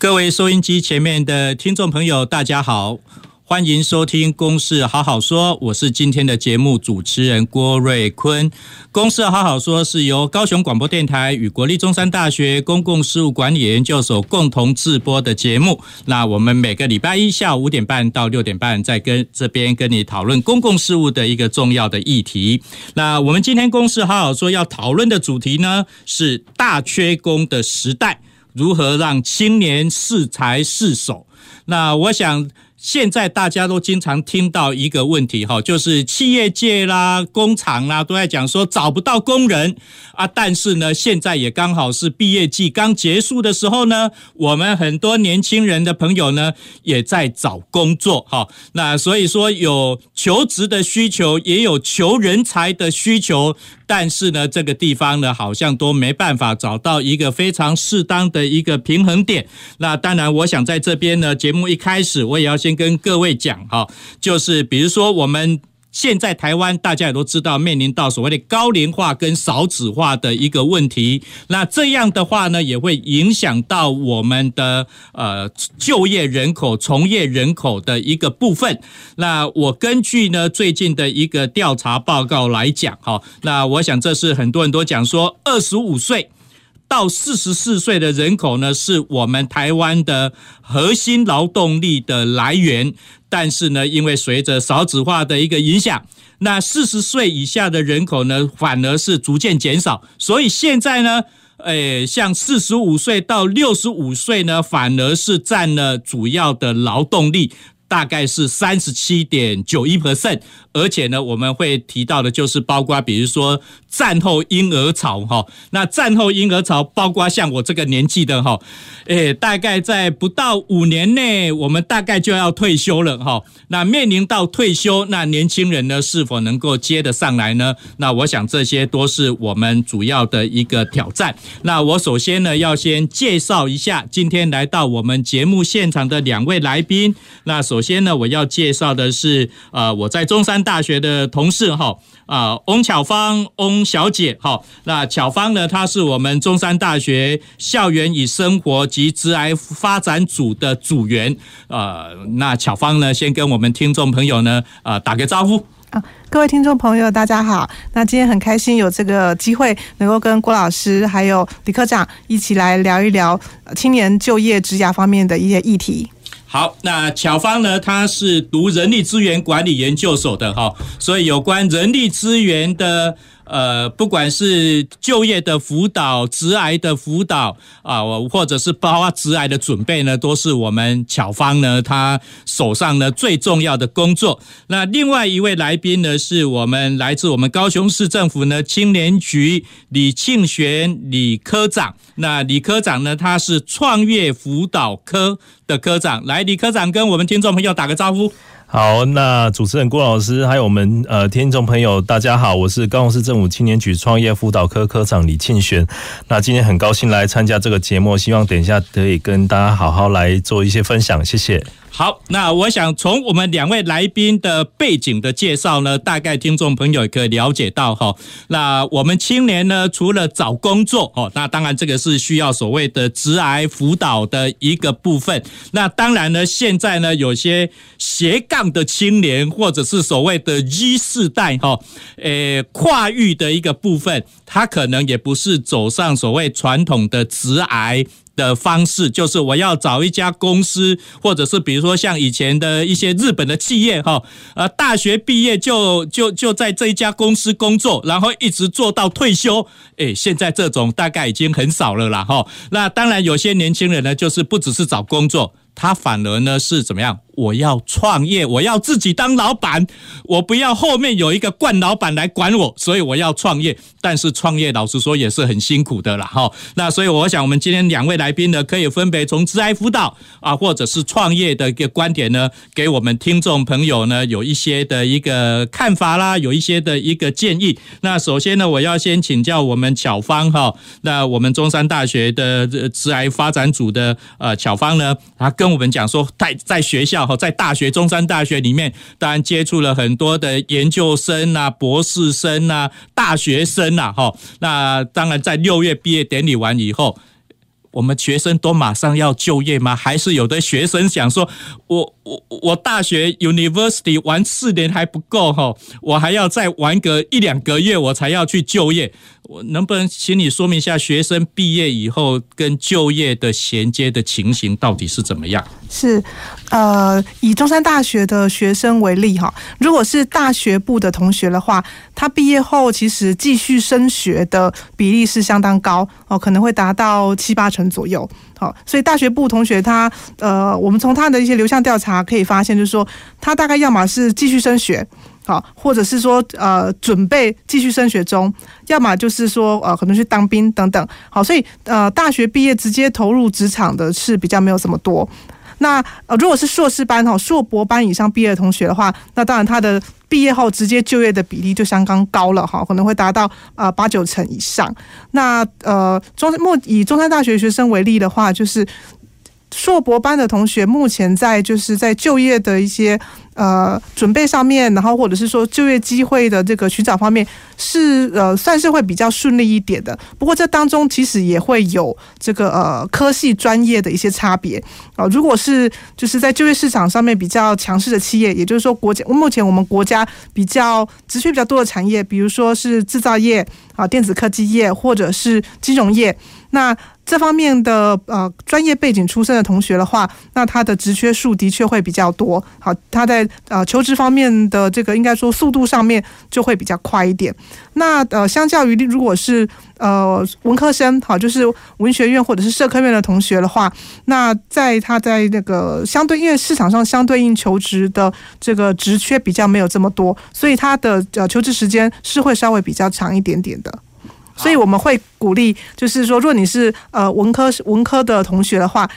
各位收音机前面的听众朋友，大家好，欢迎收听《公事好好说》，我是今天的节目主持人郭瑞坤。《公事好好说》是由高雄广播电台与国立中山大学公共事务管理研究所共同制播的节目。那我们每个礼拜一下午五点半到六点半，在跟这边跟你讨论公共事务的一个重要的议题。那我们今天《公事好好说》要讨论的主题呢，是大缺工的时代。如何让青年适才适手？那我想。现在大家都经常听到一个问题哈，就是企业界啦、工厂啦都在讲说找不到工人啊。但是呢，现在也刚好是毕业季刚结束的时候呢，我们很多年轻人的朋友呢也在找工作哈。那所以说有求职的需求，也有求人才的需求，但是呢，这个地方呢好像都没办法找到一个非常适当的一个平衡点。那当然，我想在这边呢，节目一开始我也要先。跟各位讲哈，就是比如说我们现在台湾大家也都知道面临到所谓的高龄化跟少子化的一个问题，那这样的话呢，也会影响到我们的呃就业人口、从业人口的一个部分。那我根据呢最近的一个调查报告来讲哈，那我想这是很多人都讲说二十五岁。到四十四岁的人口呢，是我们台湾的核心劳动力的来源。但是呢，因为随着少子化的一个影响，那四十岁以下的人口呢，反而是逐渐减少。所以现在呢，诶，像四十五岁到六十五岁呢，反而是占了主要的劳动力。大概是三十七点九一 percent，而且呢，我们会提到的就是包括比如说战后婴儿潮哈，那战后婴儿潮包括像我这个年纪的哈，诶，大概在不到五年内，我们大概就要退休了哈。那面临到退休，那年轻人呢是否能够接得上来呢？那我想这些都是我们主要的一个挑战。那我首先呢要先介绍一下今天来到我们节目现场的两位来宾。那首首先呢，我要介绍的是呃，我在中山大学的同事哈啊，翁巧芳翁小姐哈。那巧芳呢，她是我们中山大学校园与生活及职涯发展组的组员呃，那巧芳呢，先跟我们听众朋友呢啊打个招呼啊，各位听众朋友，大家好。那今天很开心有这个机会，能够跟郭老师还有李科长一起来聊一聊青年就业职涯方面的一些议题。好，那巧芳呢，她是读人力资源管理研究所的哈，所以有关人力资源的。呃，不管是就业的辅导、职涯的辅导啊，或者是包括职涯的准备呢，都是我们巧芳呢他手上呢最重要的工作。那另外一位来宾呢，是我们来自我们高雄市政府呢青年局李庆玄李科长。那李科长呢，他是创业辅导科的科长。来，李科长跟我们听众朋友打个招呼。好，那主持人郭老师，还有我们呃听众朋友，大家好，我是高雄市政府青年局创业辅导科科长李庆玄。那今天很高兴来参加这个节目，希望等一下可以跟大家好好来做一些分享，谢谢。好，那我想从我们两位来宾的背景的介绍呢，大概听众朋友也可以了解到哈。那我们青年呢，除了找工作哦，那当然这个是需要所谓的职涯辅导的一个部分。那当然呢，现在呢，有些斜杠的青年，或者是所谓的 Z 世代哈，诶，跨域的一个部分，他可能也不是走上所谓传统的职涯。的方式就是我要找一家公司，或者是比如说像以前的一些日本的企业哈，呃，大学毕业就就就在这一家公司工作，然后一直做到退休。诶，现在这种大概已经很少了啦哈。那当然有些年轻人呢，就是不只是找工作，他反而呢是怎么样我要创业，我要自己当老板，我不要后面有一个惯老板来管我，所以我要创业。但是创业老实说也是很辛苦的啦。哈。那所以我想，我们今天两位来宾呢，可以分别从职涯辅导啊，或者是创业的一个观点呢，给我们听众朋友呢有一些的一个看法啦，有一些的一个建议。那首先呢，我要先请教我们巧芳哈，那我们中山大学的职涯发展组的呃巧芳呢，他跟我们讲说，在在学校。在大学，中山大学里面，当然接触了很多的研究生啊、博士生啊、大学生啊，哈。那当然，在六月毕业典礼完以后，我们学生都马上要就业吗？还是有的学生想说，我我我大学 University 玩四年还不够哈，我还要再玩个一两个月，我才要去就业。我能不能请你说明一下，学生毕业以后跟就业的衔接的情形到底是怎么样？是，呃，以中山大学的学生为例哈，如果是大学部的同学的话，他毕业后其实继续升学的比例是相当高哦，可能会达到七八成左右。好，所以大学部同学他，呃，我们从他的一些流向调查可以发现，就是说他大概要么是继续升学。好，或者是说，呃，准备继续升学中，要么就是说，呃，可能去当兵等等。好，所以，呃，大学毕业直接投入职场的是比较没有这么多。那，呃，如果是硕士班哈，硕博班以上毕业的同学的话，那当然他的毕业后直接就业的比例就相当高了哈，可能会达到呃八九成以上。那，呃，中目以中山大学学生为例的话，就是。硕博班的同学目前在就是在就业的一些呃准备上面，然后或者是说就业机会的这个寻找方面是呃算是会比较顺利一点的。不过这当中其实也会有这个呃科系专业的一些差别啊。如果是就是在就业市场上面比较强势的企业，也就是说国家目前我们国家比较职缺比较多的产业，比如说是制造业啊、电子科技业或者是金融业，那。这方面的呃专业背景出身的同学的话，那他的职缺数的确会比较多。好，他在呃求职方面的这个应该说速度上面就会比较快一点。那呃，相较于如果是呃文科生，好，就是文学院或者是社科院的同学的话，那在他在那个相对因为市场上相对应求职的这个职缺比较没有这么多，所以他的呃求职时间是会稍微比较长一点点的。所以我们会鼓励，就是说，如果你是呃文科文科的同学的话，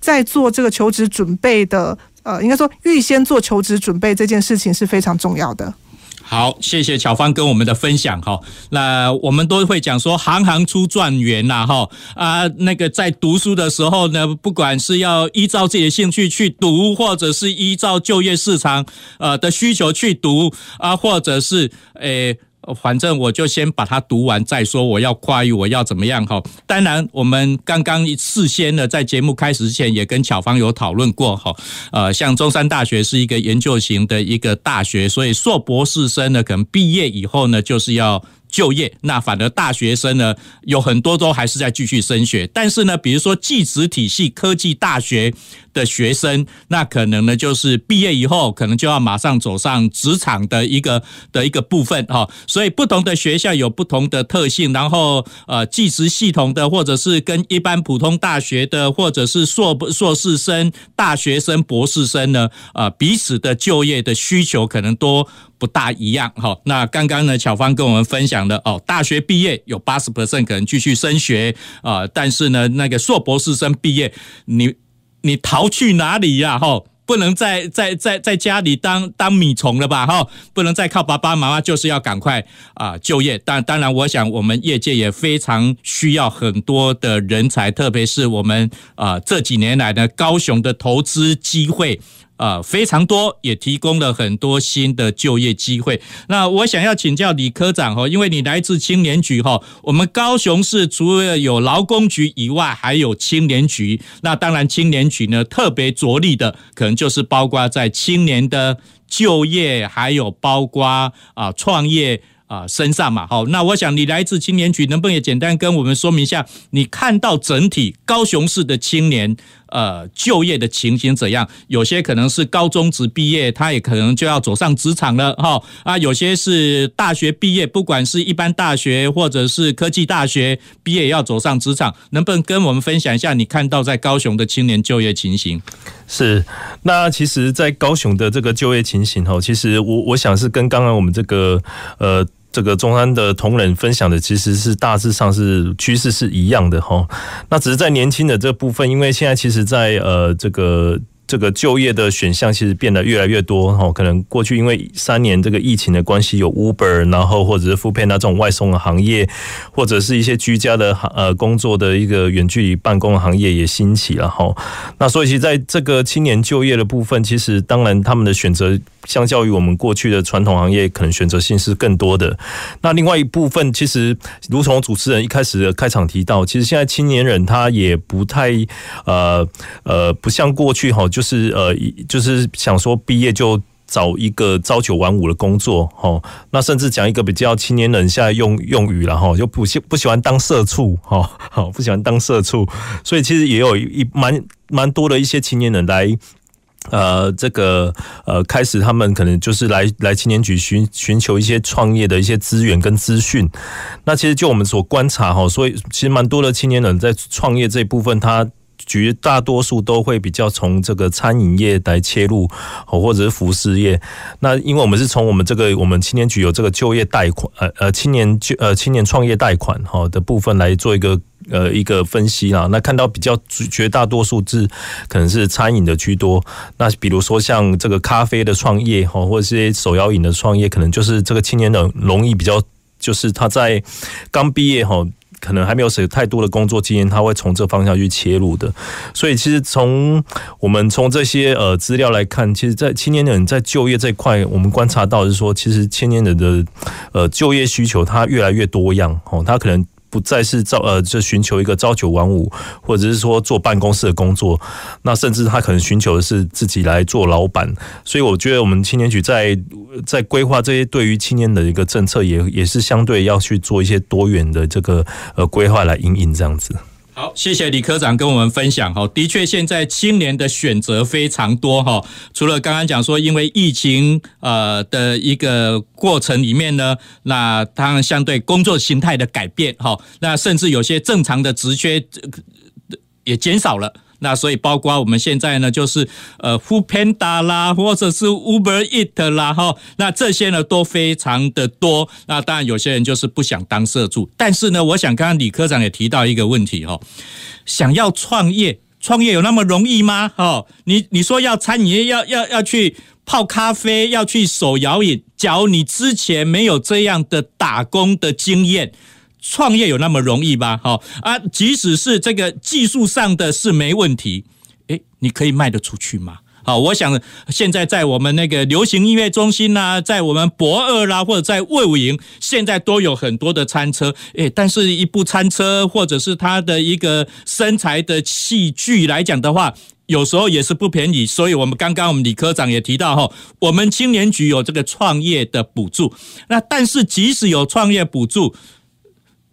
在做这个求职准备的，呃，应该说预先做求职准备这件事情是非常重要的。好，谢谢巧芳跟我们的分享哈。那我们都会讲说，行行出状元呐哈啊，那个在读书的时候呢，不管是要依照自己的兴趣去读，或者是依照就业市场呃的需求去读啊，或者是诶。欸反正我就先把它读完再说。我要跨域，我要怎么样？哈，当然，我们刚刚事先呢，在节目开始之前也跟巧芳有讨论过哈。呃，像中山大学是一个研究型的一个大学，所以硕博士生呢，可能毕业以后呢，就是要。就业，那反而大学生呢，有很多都还是在继续升学，但是呢，比如说技职体系科技大学的学生，那可能呢就是毕业以后，可能就要马上走上职场的一个的一个部分哈。所以不同的学校有不同的特性，然后呃，技职系统的，或者是跟一般普通大学的，或者是硕硕士生、大学生、博士生呢，呃，彼此的就业的需求可能都。不大一样哈，那刚刚呢，巧芳跟我们分享的哦，大学毕业有八十 percent 可能继续升学啊，但是呢，那个硕博士生毕业，你你逃去哪里呀？哈，不能再在在在家里当当米虫了吧？哈，不能再靠爸爸妈妈，就是要赶快啊就业。但当然，我想我们业界也非常需要很多的人才，特别是我们啊这几年来的高雄的投资机会。啊，非常多，也提供了很多新的就业机会。那我想要请教李科长哈，因为你来自青年局哈，我们高雄市除了有劳工局以外，还有青年局。那当然，青年局呢特别着力的，可能就是包括在青年的就业，还有包括啊创业。啊，身上嘛，好，那我想你来自青年局，能不能也简单跟我们说明一下，你看到整体高雄市的青年，呃就业的情形怎样？有些可能是高中职毕业，他也可能就要走上职场了哈啊，有些是大学毕业，不管是一般大学或者是科技大学毕业要走上职场，能不能跟我们分享一下你看到在高雄的青年就业情形？是，那其实，在高雄的这个就业情形哈，其实我我想是跟刚刚我们这个呃。这个中山的同仁分享的其实是大致上是趋势是一样的哈，那只是在年轻的这部分，因为现在其实在呃这个。这个就业的选项其实变得越来越多哈，可能过去因为三年这个疫情的关系，有 Uber，然后或者是 f o o p a n 这种外送的行业，或者是一些居家的行呃工作的一个远距离办公的行业也兴起了哈。那所以其实在这个青年就业的部分，其实当然他们的选择相较于我们过去的传统行业，可能选择性是更多的。那另外一部分，其实如同主持人一开始的开场提到，其实现在青年人他也不太呃呃不像过去哈。就是呃，就是想说毕业就找一个朝九晚五的工作，齁。那甚至讲一个比较青年人现在用用语了，齁，就不喜不喜欢当社畜，齁，好不喜欢当社畜。所以其实也有一蛮蛮多的一些青年人来，呃，这个呃，开始他们可能就是来来青年局寻寻求一些创业的一些资源跟资讯。那其实就我们所观察，哈，所以其实蛮多的青年人在创业这一部分，他。绝大多数都会比较从这个餐饮业来切入，或者是服饰业。那因为我们是从我们这个我们青年局有这个就业贷款，呃呃青年就呃青年创业贷款哈的部分来做一个呃一个分析啦。那看到比较绝大多数是可能是餐饮的居多。那比如说像这个咖啡的创业哈，或者是手摇饮的创业，可能就是这个青年人容易比较，就是他在刚毕业哈。可能还没有什太多的工作经验，他会从这方向去切入的。所以，其实从我们从这些呃资料来看，其实，在青年人在就业这块，我们观察到是说，其实青年人的呃就业需求它越来越多样哦，他可能。不再是朝呃，就寻求一个朝九晚五，或者是说做办公室的工作，那甚至他可能寻求的是自己来做老板。所以我觉得我们青年局在在规划这些对于青年的一个政策也，也是相对要去做一些多元的这个呃规划来引领这样子。好，谢谢李科长跟我们分享哈。的确，现在青年的选择非常多哈。除了刚刚讲说，因为疫情呃的一个过程里面呢，那当然相对工作形态的改变哈，那甚至有些正常的职缺也减少了。那所以包括我们现在呢，就是呃 f o o Panda 啦，或者是 Uber Eat 啦，哈，那这些呢都非常的多。那当然有些人就是不想当社助，但是呢，我想刚刚李科长也提到一个问题哈，想要创业，创业有那么容易吗？哈，你你说要餐饮业，要要要去泡咖啡，要去手摇饮，假如你之前没有这样的打工的经验。创业有那么容易吗？好啊，即使是这个技术上的是没问题，诶，你可以卖得出去吗？好，我想现在在我们那个流行音乐中心呐，在我们博二啦，或者在魏武营，现在都有很多的餐车，诶，但是一部餐车或者是它的一个生财的器具来讲的话，有时候也是不便宜。所以我们刚刚我们李科长也提到哈，我们青年局有这个创业的补助，那但是即使有创业补助。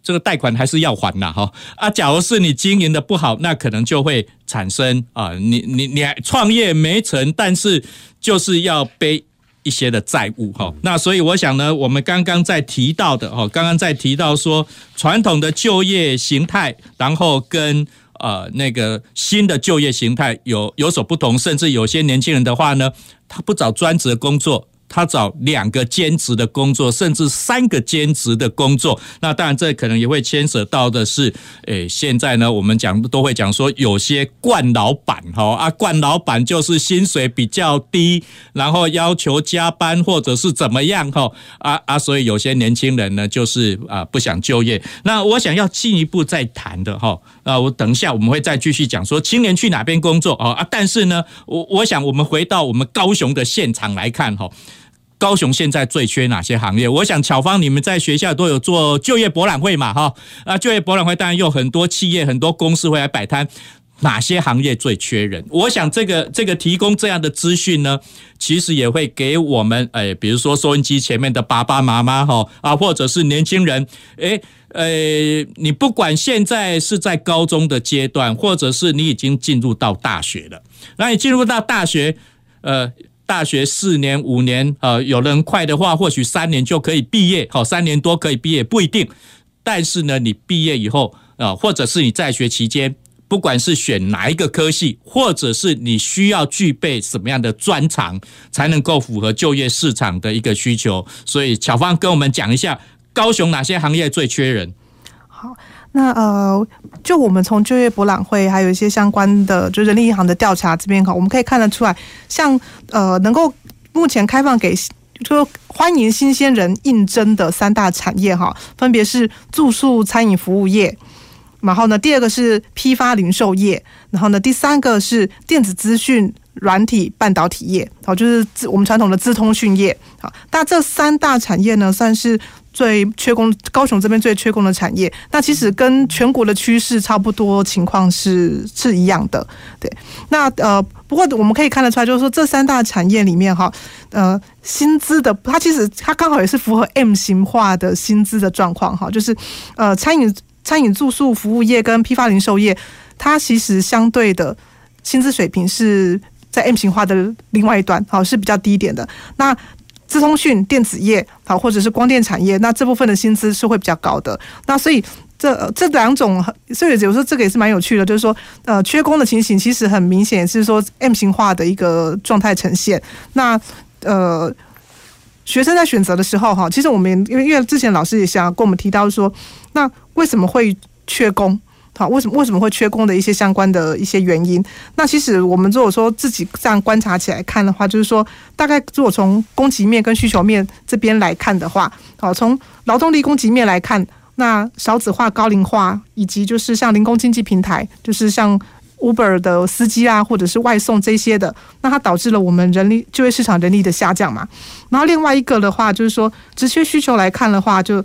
这个贷款还是要还呐，哈啊！假如是你经营的不好，那可能就会产生啊，你你你创业没成，但是就是要背一些的债务，哈。那所以我想呢，我们刚刚在提到的，哈，刚刚在提到说传统的就业形态，然后跟呃那个新的就业形态有有所不同，甚至有些年轻人的话呢，他不找专职的工作。他找两个兼职的工作，甚至三个兼职的工作。那当然，这可能也会牵扯到的是，诶，现在呢，我们讲都会讲说，有些惯老板哈啊，惯老板就是薪水比较低，然后要求加班或者是怎么样哈啊啊，所以有些年轻人呢，就是啊不想就业。那我想要进一步再谈的哈啊，我等一下我们会再继续讲说青年去哪边工作啊啊，但是呢，我我想我们回到我们高雄的现场来看哈。高雄现在最缺哪些行业？我想巧芳，你们在学校都有做就业博览会嘛，哈啊，就业博览会当然有很多企业、很多公司会来摆摊。哪些行业最缺人？我想这个这个提供这样的资讯呢，其实也会给我们，哎，比如说收音机前面的爸爸妈妈哈啊，或者是年轻人，哎，呃，你不管现在是在高中的阶段，或者是你已经进入到大学了，那你进入到大学，呃，大学四年五年，呃，有人快的话，或许三年就可以毕业，好，三年多可以毕业，不一定。但是呢，你毕业以后啊，或者是你在学期间。不管是选哪一个科系，或者是你需要具备什么样的专长，才能够符合就业市场的一个需求。所以巧芳跟我们讲一下，高雄哪些行业最缺人？好，那呃，就我们从就业博览会，还有一些相关的就人力银行的调查这边哈，我们可以看得出来，像呃，能够目前开放给说欢迎新鲜人应征的三大产业哈，分别是住宿、餐饮、服务业。然后呢，第二个是批发零售业，然后呢，第三个是电子资讯、软体、半导体业，好，就是我们传统的资通讯业。好，那这三大产业呢，算是最缺工，高雄这边最缺工的产业。那其实跟全国的趋势差不多，情况是是一样的。对，那呃，不过我们可以看得出来，就是说这三大产业里面哈，呃，薪资的它其实它刚好也是符合 M 型化的薪资的状况哈，就是呃，餐饮。餐饮、住宿、服务业跟批发零售业，它其实相对的薪资水平是在 M 型化的另外一端，好，是比较低一点的。那资通讯、电子业，好，或者是光电产业，那这部分的薪资是会比较高的。那所以这这两种，所以有时候这个也是蛮有趣的，就是说，呃，缺工的情形其实很明显是说 M 型化的一个状态呈现。那呃。学生在选择的时候，哈，其实我们因为因为之前老师也想跟我们提到说，那为什么会缺工？好，为什么为什么会缺工的一些相关的一些原因？那其实我们如果说自己这样观察起来看的话，就是说，大概如果从供给面跟需求面这边来看的话，好，从劳动力供给面来看，那少子化、高龄化，以及就是像零工经济平台，就是像。Uber 的司机啊，或者是外送这些的，那它导致了我们人力就业市场人力的下降嘛。然后另外一个的话，就是说直缺需求来看的话，就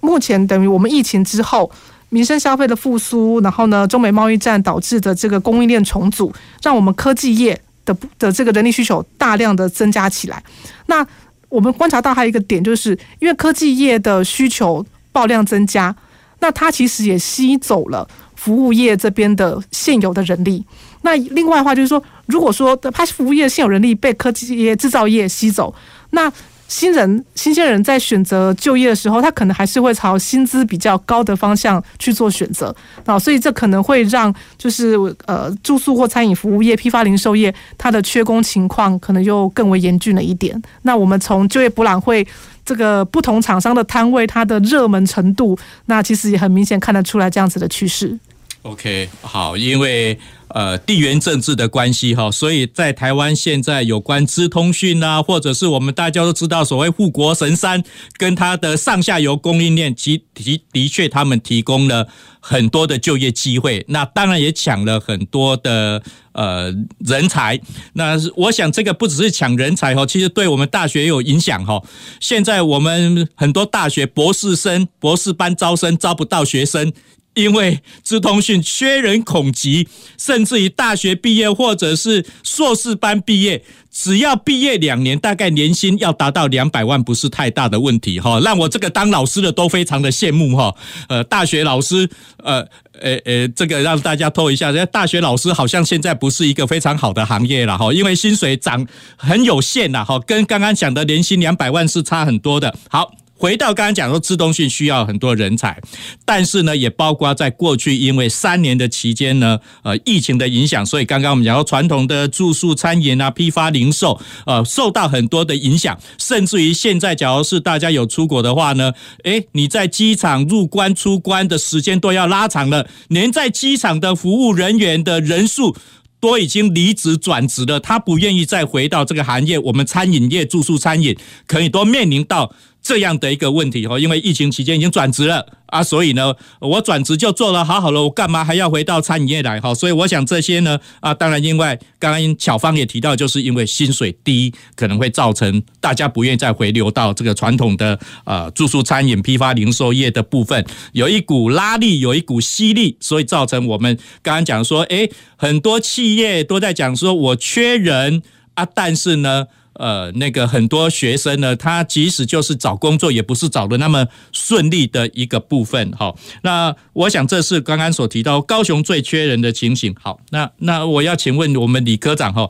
目前等于我们疫情之后民生消费的复苏，然后呢，中美贸易战导致的这个供应链重组，让我们科技业的的这个人力需求大量的增加起来。那我们观察到还有一个点，就是因为科技业的需求爆量增加，那它其实也吸走了。服务业这边的现有的人力，那另外的话就是说，如果说他服务业现有人力被科技业、制造业吸走，那新人、新鲜人在选择就业的时候，他可能还是会朝薪资比较高的方向去做选择啊，所以这可能会让就是呃住宿或餐饮服务业、批发零售业它的缺工情况可能又更为严峻了一点。那我们从就业博览会这个不同厂商的摊位，它的热门程度，那其实也很明显看得出来这样子的趋势。OK，好，因为呃地缘政治的关系哈，所以在台湾现在有关资通讯啊，或者是我们大家都知道所谓护国神山跟它的上下游供应链，其的的确他们提供了很多的就业机会，那当然也抢了很多的呃人才。那我想这个不只是抢人才哈，其实对我们大学也有影响哈。现在我们很多大学博士生、博士班招生招不到学生。因为资通讯缺人恐急，甚至于大学毕业或者是硕士班毕业，只要毕业两年，大概年薪要达到两百万，不是太大的问题哈。让我这个当老师的都非常的羡慕哈。呃，大学老师，呃，呃，呃，这个让大家透一下，人家大学老师好像现在不是一个非常好的行业了哈，因为薪水涨很有限呐哈，跟刚刚讲的年薪两百万是差很多的。好。回到刚刚讲说，资通讯需要很多人才，但是呢，也包括在过去因为三年的期间呢，呃，疫情的影响，所以刚刚我们讲到传统的住宿、餐饮啊、批发零售，呃，受到很多的影响，甚至于现在，假如是大家有出国的话呢，诶，你在机场入关出关的时间都要拉长了，连在机场的服务人员的人数都已经离职转职了，他不愿意再回到这个行业。我们餐饮业、住宿餐饮可以都面临到。这样的一个问题哈，因为疫情期间已经转职了啊，所以呢，我转职就做了好好了，我干嘛还要回到餐饮业来？哈，所以我想这些呢，啊，当然，因为刚刚巧芳也提到，就是因为薪水低，可能会造成大家不愿意再回流到这个传统的呃住宿餐饮批发零售业的部分，有一股拉力，有一股吸力，所以造成我们刚刚讲说，诶，很多企业都在讲说我缺人啊，但是呢。呃，那个很多学生呢，他即使就是找工作，也不是找的那么顺利的一个部分。好，那我想这是刚刚所提到高雄最缺人的情形。好，那那我要请问我们李科长哈，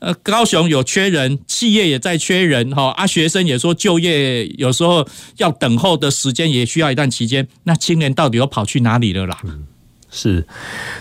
呃，高雄有缺人，企业也在缺人哈，啊，学生也说就业有时候要等候的时间也需要一段期间，那青年到底又跑去哪里了啦？是，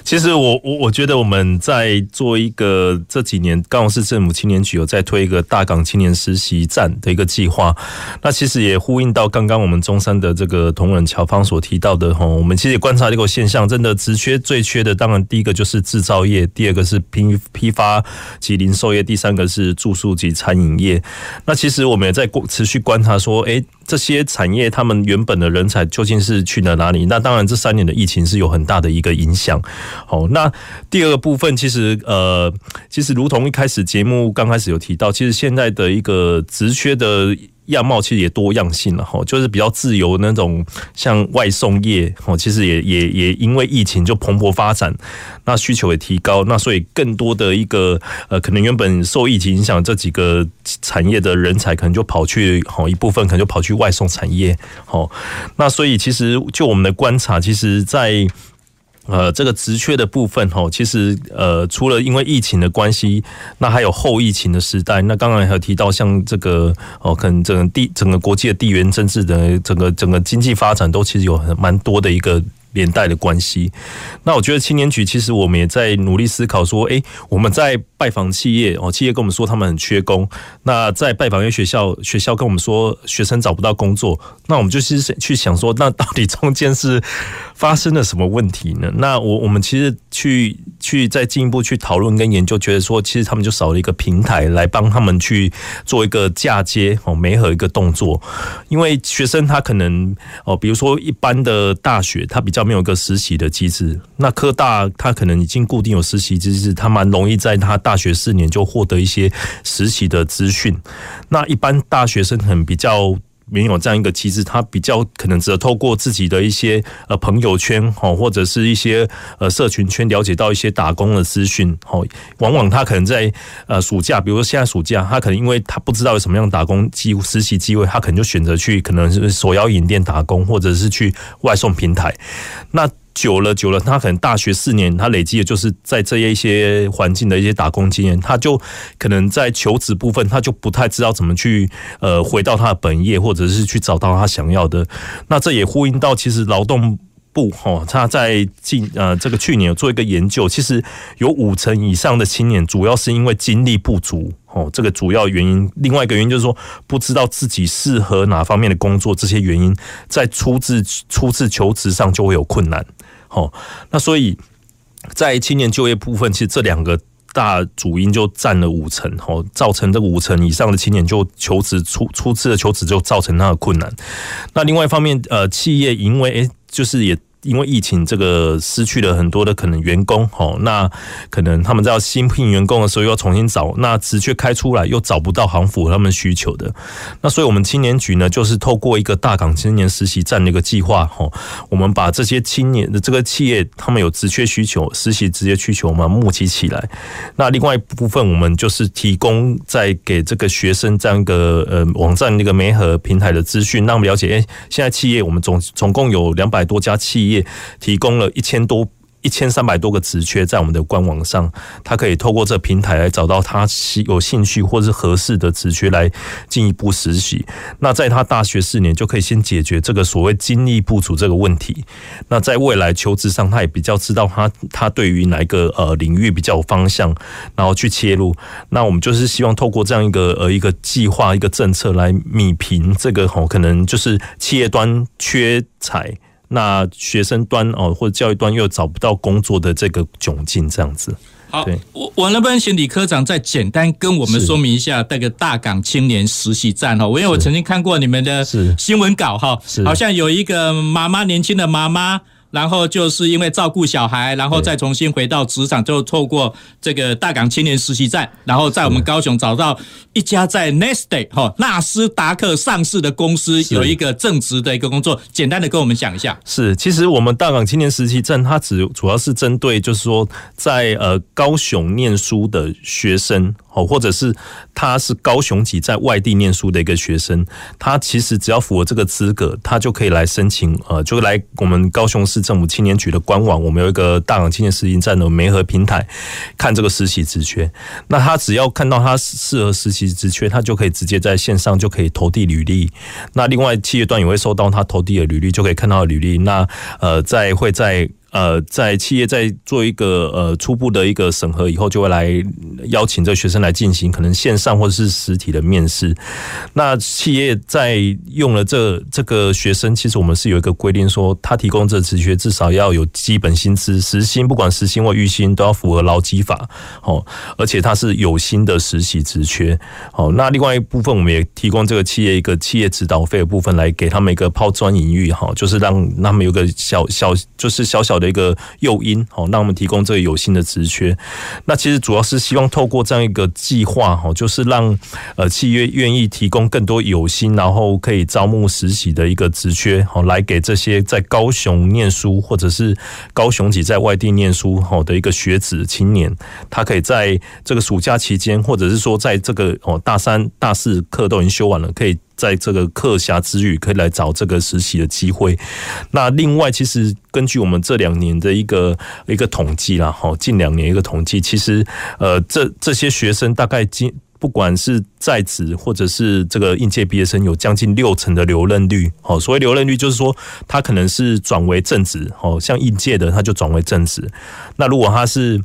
其实我我我觉得我们在做一个这几年高雄市政府青年局有在推一个大港青年实习站的一个计划，那其实也呼应到刚刚我们中山的这个同仁乔芳所提到的吼，我们其实也观察这个现象，真的职缺最缺的，当然第一个就是制造业，第二个是批批发及零售业，第三个是住宿及餐饮业。那其实我们也在持续观察说，哎。这些产业，他们原本的人才究竟是去了哪里？那当然，这三年的疫情是有很大的一个影响。好，那第二个部分，其实呃，其实如同一开始节目刚开始有提到，其实现在的一个职缺的。样貌其实也多样性了哈，就是比较自由那种，像外送业哦，其实也也也因为疫情就蓬勃发展，那需求也提高，那所以更多的一个呃，可能原本受疫情影响这几个产业的人才，可能就跑去好一部分，可能就跑去外送产业好，那所以其实就我们的观察，其实，在呃，这个职缺的部分哈，其实呃，除了因为疫情的关系，那还有后疫情的时代。那刚刚还有提到，像这个哦，可能整个地整个国际的地缘政治的整个整个经济发展，都其实有很蛮多的一个。连带的关系，那我觉得青年局其实我们也在努力思考说，诶，我们在拜访企业哦，企业跟我们说他们很缺工，那在拜访一些学校，学校跟我们说学生找不到工作，那我们就是去想说，那到底中间是发生了什么问题呢？那我我们其实去去再进一步去讨论跟研究，觉得说其实他们就少了一个平台来帮他们去做一个嫁接哦，媒合一个动作，因为学生他可能哦，比如说一般的大学，他比较。没有一个实习的机制，那科大他可能已经固定有实习机制，他蛮容易在他大学四年就获得一些实习的资讯。那一般大学生很比较没有这样一个机制，他比较可能只透过自己的一些呃朋友圈哦，或者是一些呃社群圈了解到一些打工的资讯哦。往往他可能在呃暑假，比如说现在暑假，他可能因为他不知道有什么样打工机实习机会，他可能就选择去可能是手摇饮店打工，或者是去外送平台。那久了久了，他可能大学四年，他累积的就是在这一些环境的一些打工经验，他就可能在求职部分，他就不太知道怎么去呃回到他的本业，或者是去找到他想要的。那这也呼应到，其实劳动部哈，他在近呃这个去年有做一个研究，其实有五成以上的青年，主要是因为精力不足哦，这个主要原因。另外一个原因就是说，不知道自己适合哪方面的工作，这些原因在初次初次求职上就会有困难。好，那所以在青年就业部分，其实这两个大主因就占了五成，哦，造成这五成以上的青年就求职初初次的求职就造成他的困难。那另外一方面，呃，企业因为诶，就是也。因为疫情，这个失去了很多的可能员工，哦，那可能他们在要新聘员工的时候又要重新找，那职缺开出来又找不到行符合他们需求的，那所以我们青年局呢，就是透过一个大港青年实习站的一个计划，哦，我们把这些青年的这个企业，他们有职缺需求、实习职业需求，我们募集起来。那另外一部分，我们就是提供在给这个学生这样一个呃网站那个媒合平台的资讯，让我们了解，哎，现在企业我们总总共有两百多家企业。业提供了一千多、一千三百多个职缺在我们的官网上，他可以透过这个平台来找到他有兴趣或是合适的职缺来进一步实习。那在他大学四年就可以先解决这个所谓精力不足这个问题。那在未来求职上，他也比较知道他他对于哪一个呃领域比较有方向，然后去切入。那我们就是希望透过这样一个呃一个计划一个政策来弭平这个吼可能就是企业端缺才。那学生端哦，或者教育端又找不到工作的这个窘境，这样子。好，我我能不能请李科长再简单跟我们说明一下那个大港青年实习站哈？因为我曾经看过你们的新闻稿哈，好像有一个妈妈，年轻的妈妈。然后就是因为照顾小孩，然后再重新回到职场，就透过这个大港青年实习站，然后在我们高雄找到一家在 Nasdaq 哈纳斯达克上市的公司，有一个正职的一个工作。简单的跟我们讲一下。是，其实我们大港青年实习站，它只主要是针对就是说在呃高雄念书的学生。或者是他是高雄籍在外地念书的一个学生，他其实只要符合这个资格，他就可以来申请，呃，就来我们高雄市政府青年局的官网，我们有一个大港青年实习站的媒合平台，看这个实习职缺。那他只要看到他适合实习职缺，他就可以直接在线上就可以投递履历。那另外企业端也会收到他投递的履历，就可以看到履历。那呃，在会在。呃，在企业在做一个呃初步的一个审核以后，就会来邀请这个学生来进行可能线上或者是实体的面试。那企业在用了这这个学生，其实我们是有一个规定说，他提供这职缺至少要有基本薪资，实薪不管实薪或预薪都要符合劳基法哦，而且他是有薪的实习职缺哦。那另外一部分，我们也提供这个企业一个企业指导费的部分，来给他们一个抛砖引玉哈，就是让他们有个小小就是小小。的一个诱因，好，让我们提供这个有薪的职缺。那其实主要是希望透过这样一个计划，哈，就是让呃企业愿意提供更多有薪，然后可以招募实习的一个职缺，好，来给这些在高雄念书或者是高雄籍在外地念书好的一个学子青年，他可以在这个暑假期间，或者是说在这个哦大三、大四课都已经修完了，可以。在这个课暇之余，可以来找这个实习的机会。那另外，其实根据我们这两年的一个一个统计啦，哈，近两年一个统计，其实呃，这这些学生大概今不管是在职或者是这个应届毕业生，有将近六成的留任率。哦，所谓留任率，就是说他可能是转为正职，哦，像应届的他就转为正职。那如果他是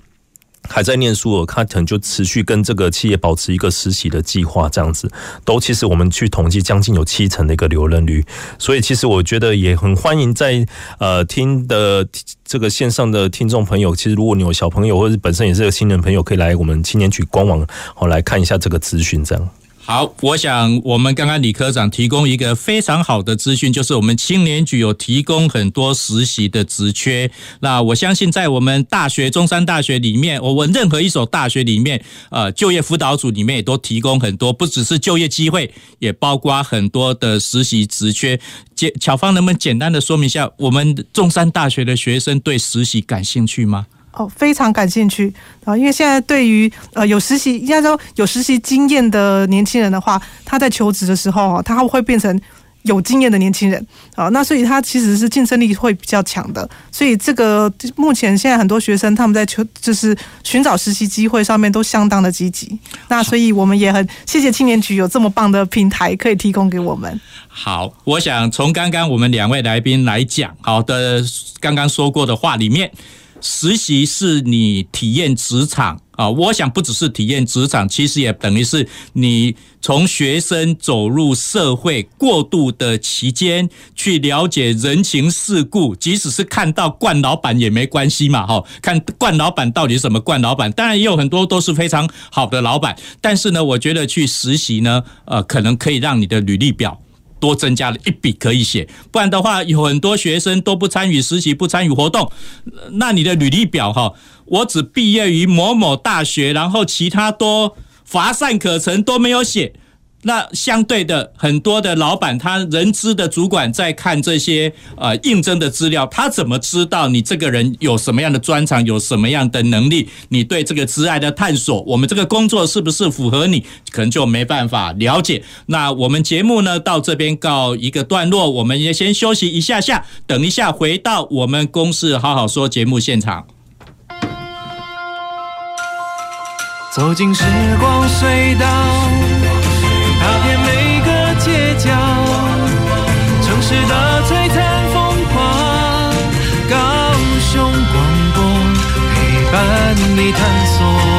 还在念书，他可能就持续跟这个企业保持一个实习的计划，这样子都其实我们去统计，将近有七成的一个留任率。所以其实我觉得也很欢迎在呃听的这个线上的听众朋友，其实如果你有小朋友或者本身也是个新人朋友，可以来我们青年局官网好来看一下这个资讯，这样。好，我想我们刚刚李科长提供一个非常好的资讯，就是我们青年局有提供很多实习的职缺。那我相信在我们大学，中山大学里面，我问任何一所大学里面，呃，就业辅导组里面也都提供很多，不只是就业机会，也包括很多的实习职缺。简巧芳能不能简单的说明一下，我们中山大学的学生对实习感兴趣吗？哦，非常感兴趣啊！因为现在对于呃有实习，应该说有实习经验的年轻人的话，他在求职的时候，他会变成有经验的年轻人啊。那所以他其实是竞争力会比较强的。所以这个目前现在很多学生他们在求就是寻找实习机会上面都相当的积极。那所以我们也很谢谢青年局有这么棒的平台可以提供给我们。好，我想从刚刚我们两位来宾来讲，好的，刚刚说过的话里面。实习是你体验职场啊，我想不只是体验职场，其实也等于是你从学生走入社会过渡的期间，去了解人情世故，即使是看到惯老板也没关系嘛，哈，看惯老板到底是什么惯老板，当然也有很多都是非常好的老板，但是呢，我觉得去实习呢，呃，可能可以让你的履历表。多增加了一笔可以写，不然的话有很多学生都不参与实习，不参与活动，那你的履历表哈，我只毕业于某某大学，然后其他都乏善可陈，都没有写。那相对的，很多的老板，他人资的主管在看这些呃应征的资料，他怎么知道你这个人有什么样的专长，有什么样的能力？你对这个职爱的探索，我们这个工作是不是符合你？可能就没办法了解。那我们节目呢，到这边告一个段落，我们也先休息一下下，等一下回到我们公事好好说节目现场。走进时光隧道。城市的璀璨风光，高雄广播陪伴你探索。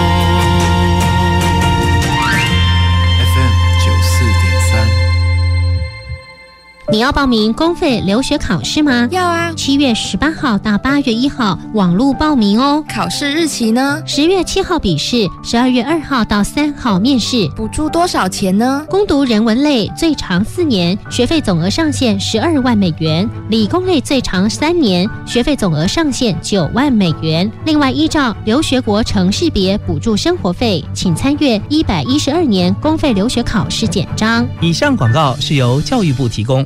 你要报名公费留学考试吗？要啊，七月十八号到八月一号网络报名哦。考试日期呢？十月七号笔试，十二月二号到三号面试。补助多少钱呢？攻读人文类最长四年，学费总额上限十二万美元；理工类最长三年，学费总额上限九万美元。另外，依照留学国城市别补助生活费，请参阅一百一十二年公费留学考试简章。以上广告是由教育部提供。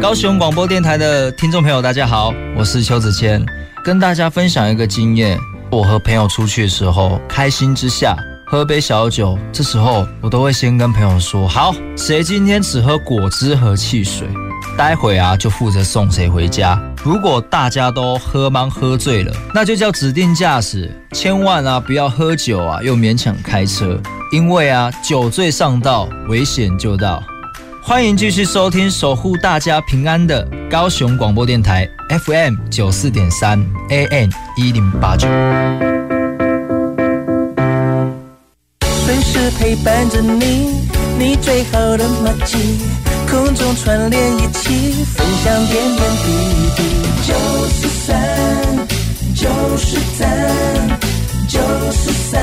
高雄广播电台的听众朋友，大家好，我是邱子谦，跟大家分享一个经验。我和朋友出去的时候，开心之下喝杯小酒，这时候我都会先跟朋友说：好，谁今天只喝果汁和汽水，待会啊就负责送谁回家。如果大家都喝茫喝醉了，那就叫指定驾驶，千万啊不要喝酒啊又勉强开车，因为啊酒醉上道，危险就到。欢迎继续收听守护大家平安的高雄广播电台 FM 九四点三，AN 一零八九。随时陪伴着你，你最好的默契，空中串联一起，分享点点滴滴。九四三，九四三，九四三，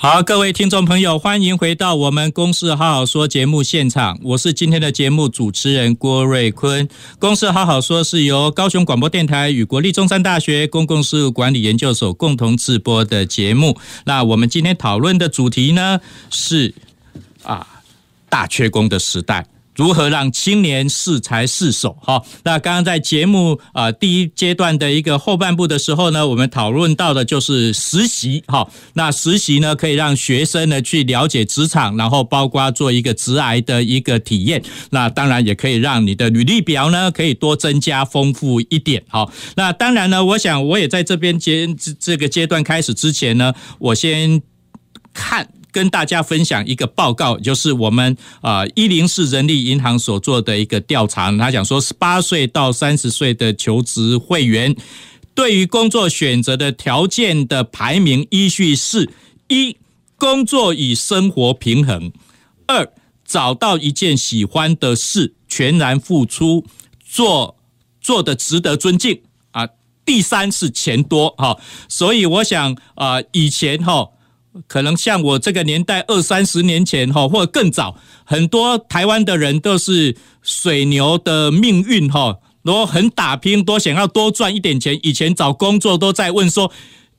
好，各位听众朋友，欢迎回到我们《公事好好说》节目现场。我是今天的节目主持人郭瑞坤。《公事好好说》是由高雄广播电台与国立中山大学公共事务管理研究所共同制播的节目。那我们今天讨论的主题呢是啊，大缺工的时代。如何让青年适才适手？哈，那刚刚在节目啊第一阶段的一个后半部的时候呢，我们讨论到的就是实习。哈，那实习呢可以让学生呢去了解职场，然后包括做一个职涯的一个体验。那当然也可以让你的履历表呢可以多增加丰富一点。好，那当然呢，我想我也在这边阶这个阶段开始之前呢，我先看。跟大家分享一个报告，就是我们啊一零四人力银行所做的一个调查。他讲说，十八岁到三十岁的求职会员，对于工作选择的条件的排名依序是：一、工作与生活平衡；二、找到一件喜欢的事，全然付出，做做的值得尊敬啊；第三是钱多哈。所以我想啊，以前哈。可能像我这个年代，二三十年前哈，或者更早，很多台湾的人都是水牛的命运哈，都很打拼，多想要多赚一点钱。以前找工作都在问说：“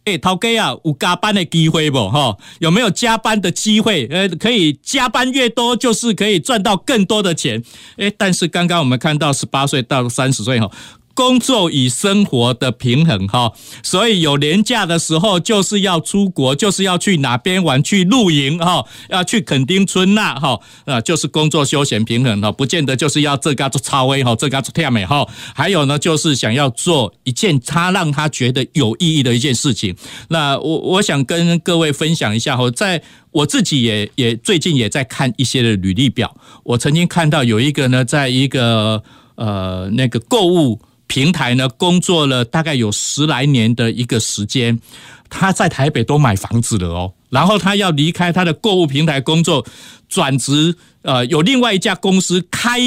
哎，涛哥啊，有加班的机会不？哈，有没有加班的机会？呃，可以加班越多，就是可以赚到更多的钱。哎，但是刚刚我们看到十八岁到三十岁哈。工作与生活的平衡，哈，所以有年假的时候，就是要出国，就是要去哪边玩，去露营，哈，要去垦丁村那，哈，啊，就是工作休闲平衡，哈，不见得就是要这个做超威，哈，这个做跳美，哈，还有呢，就是想要做一件他让他觉得有意义的一件事情。那我我想跟各位分享一下，哈，在我自己也也最近也在看一些的履历表，我曾经看到有一个呢，在一个呃那个购物。平台呢，工作了大概有十来年的一个时间，他在台北都买房子了哦。然后他要离开他的购物平台工作，转职，呃，有另外一家公司开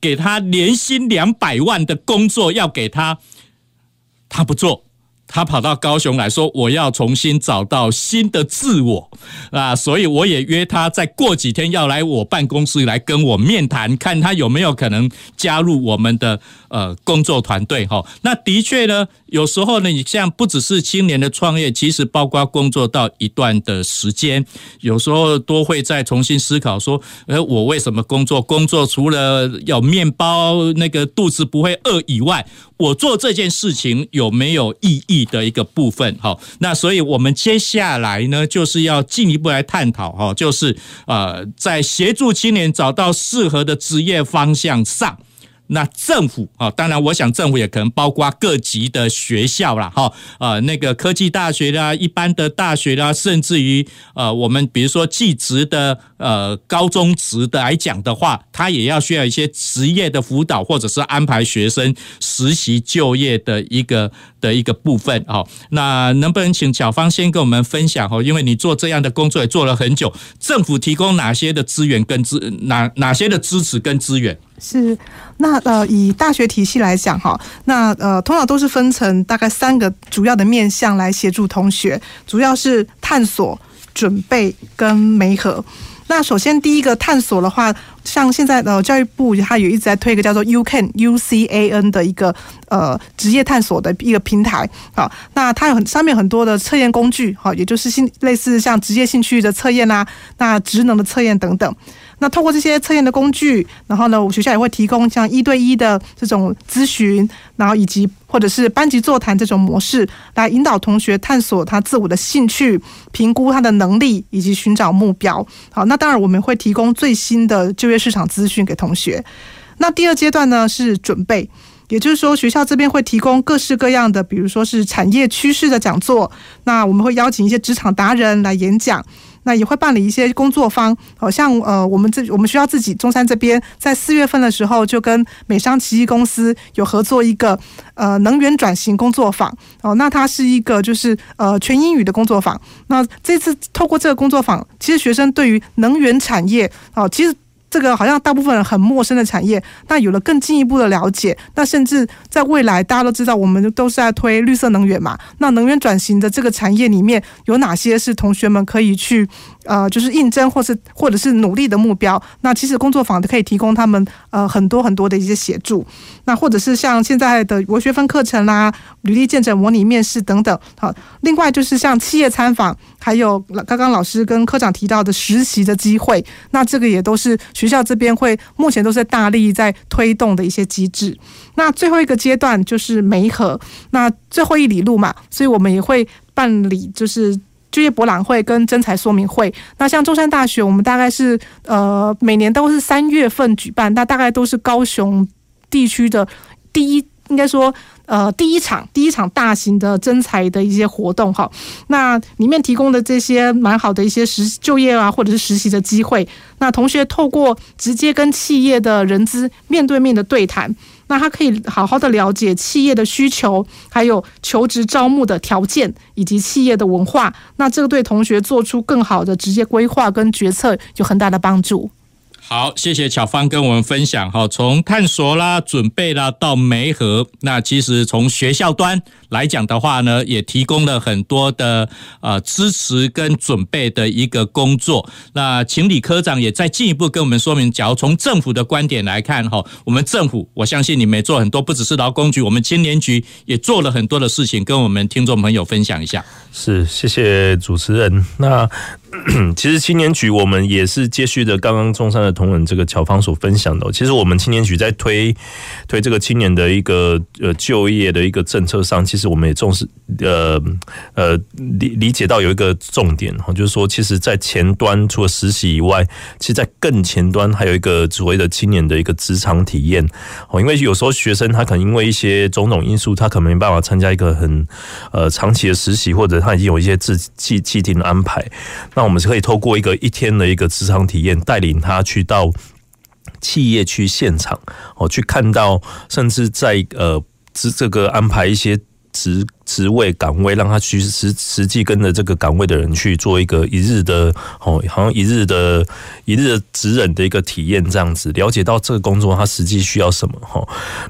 给他年薪两百万的工作要给他，他不做，他跑到高雄来说，我要重新找到新的自我啊，所以我也约他再过几天要来我办公室来跟我面谈，看他有没有可能加入我们的呃工作团队哈。那的确呢，有时候呢，你像不只是青年的创业，其实包括工作到一段的时间，有时候都会再重新思考说，呃，我为什么工作？工作除了有面包，那个肚子不会饿以外，我做这件事情有没有意义的一个部分？好，那所以我们接下来呢，就是要进一步来探讨哈，就是呃，在协助青年找到适合的职业方向上。那政府啊，当然，我想政府也可能包括各级的学校啦，哈，呃，那个科技大学啦，一般的大学啦，甚至于呃，我们比如说技职的呃高中职的来讲的话，他也要需要一些职业的辅导，或者是安排学生实习就业的一个的一个部分哦。那能不能请小芳先跟我们分享哦？因为你做这样的工作也做了很久，政府提供哪些的资源跟资哪哪些的支持跟资源？是，那呃，以大学体系来讲哈，那呃，通常都是分成大概三个主要的面向来协助同学，主要是探索、准备跟媒合。那首先第一个探索的话，像现在的教育部它有一直在推一个叫做 UCAN U C A N 的一个呃职业探索的一个平台啊，那它有很上面很多的测验工具哈，也就是新类似像职业兴趣的测验啊，那职能的测验等等。那透过这些测验的工具，然后呢，我学校也会提供像一对一的这种咨询，然后以及或者是班级座谈这种模式，来引导同学探索他自我的兴趣，评估他的能力，以及寻找目标。好，那当然我们会提供最新的就业市场资讯给同学。那第二阶段呢是准备，也就是说学校这边会提供各式各样的，比如说是产业趋势的讲座，那我们会邀请一些职场达人来演讲。那也会办理一些工作坊，好像呃，我们这我们学校自己中山这边在四月份的时候就跟美商奇异公司有合作一个呃能源转型工作坊哦，那它是一个就是呃全英语的工作坊。那这次透过这个工作坊，其实学生对于能源产业哦，其实。这个好像大部分人很陌生的产业，那有了更进一步的了解，那甚至在未来，大家都知道，我们都是在推绿色能源嘛。那能源转型的这个产业里面，有哪些是同学们可以去呃，就是应征或是或者是努力的目标？那其实工作坊可以提供他们呃很多很多的一些协助。那或者是像现在的微学分课程啦、履历见证、模拟面试等等。好，另外就是像企业参访，还有刚刚老师跟科长提到的实习的机会，那这个也都是。学校这边会目前都是大力在推动的一些机制。那最后一个阶段就是媒合，那最后一里路嘛，所以我们也会办理就是就业博览会跟征才说明会。那像中山大学，我们大概是呃每年都是三月份举办，那大概都是高雄地区的第一，应该说。呃，第一场第一场大型的征才的一些活动哈，那里面提供的这些蛮好的一些实就业啊，或者是实习的机会，那同学透过直接跟企业的人资面对面的对谈，那他可以好好的了解企业的需求，还有求职招募的条件以及企业的文化，那这个对同学做出更好的职业规划跟决策有很大的帮助。好，谢谢巧芳跟我们分享哈，从探索啦、准备啦到媒合，那其实从学校端来讲的话呢，也提供了很多的呃支持跟准备的一个工作。那请李科长也再进一步跟我们说明，假如从政府的观点来看哈，我们政府我相信你们也做很多，不只是劳工局，我们青年局也做了很多的事情，跟我们听众朋友分享一下。是，谢谢主持人。那 其实青年局我们也是接续着刚刚中山的同仁这个巧芳所分享的。其实我们青年局在推推这个青年的一个呃就业的一个政策上，其实我们也重视呃呃理理解到有一个重点哈，就是说，其实，在前端除了实习以外，其实，在更前端还有一个所谓的青年的一个职场体验哦。因为有时候学生他可能因为一些种种因素，他可能没办法参加一个很呃长期的实习或者。他已经有一些自既既定的安排，那我们是可以透过一个一天的一个职场体验，带领他去到企业去现场哦，去看到，甚至在呃这这个安排一些职。职位岗位，让他去实实际跟着这个岗位的人去做一个一日的哦，好像一日的一日的职人的一个体验，这样子了解到这个工作他实际需要什么哈。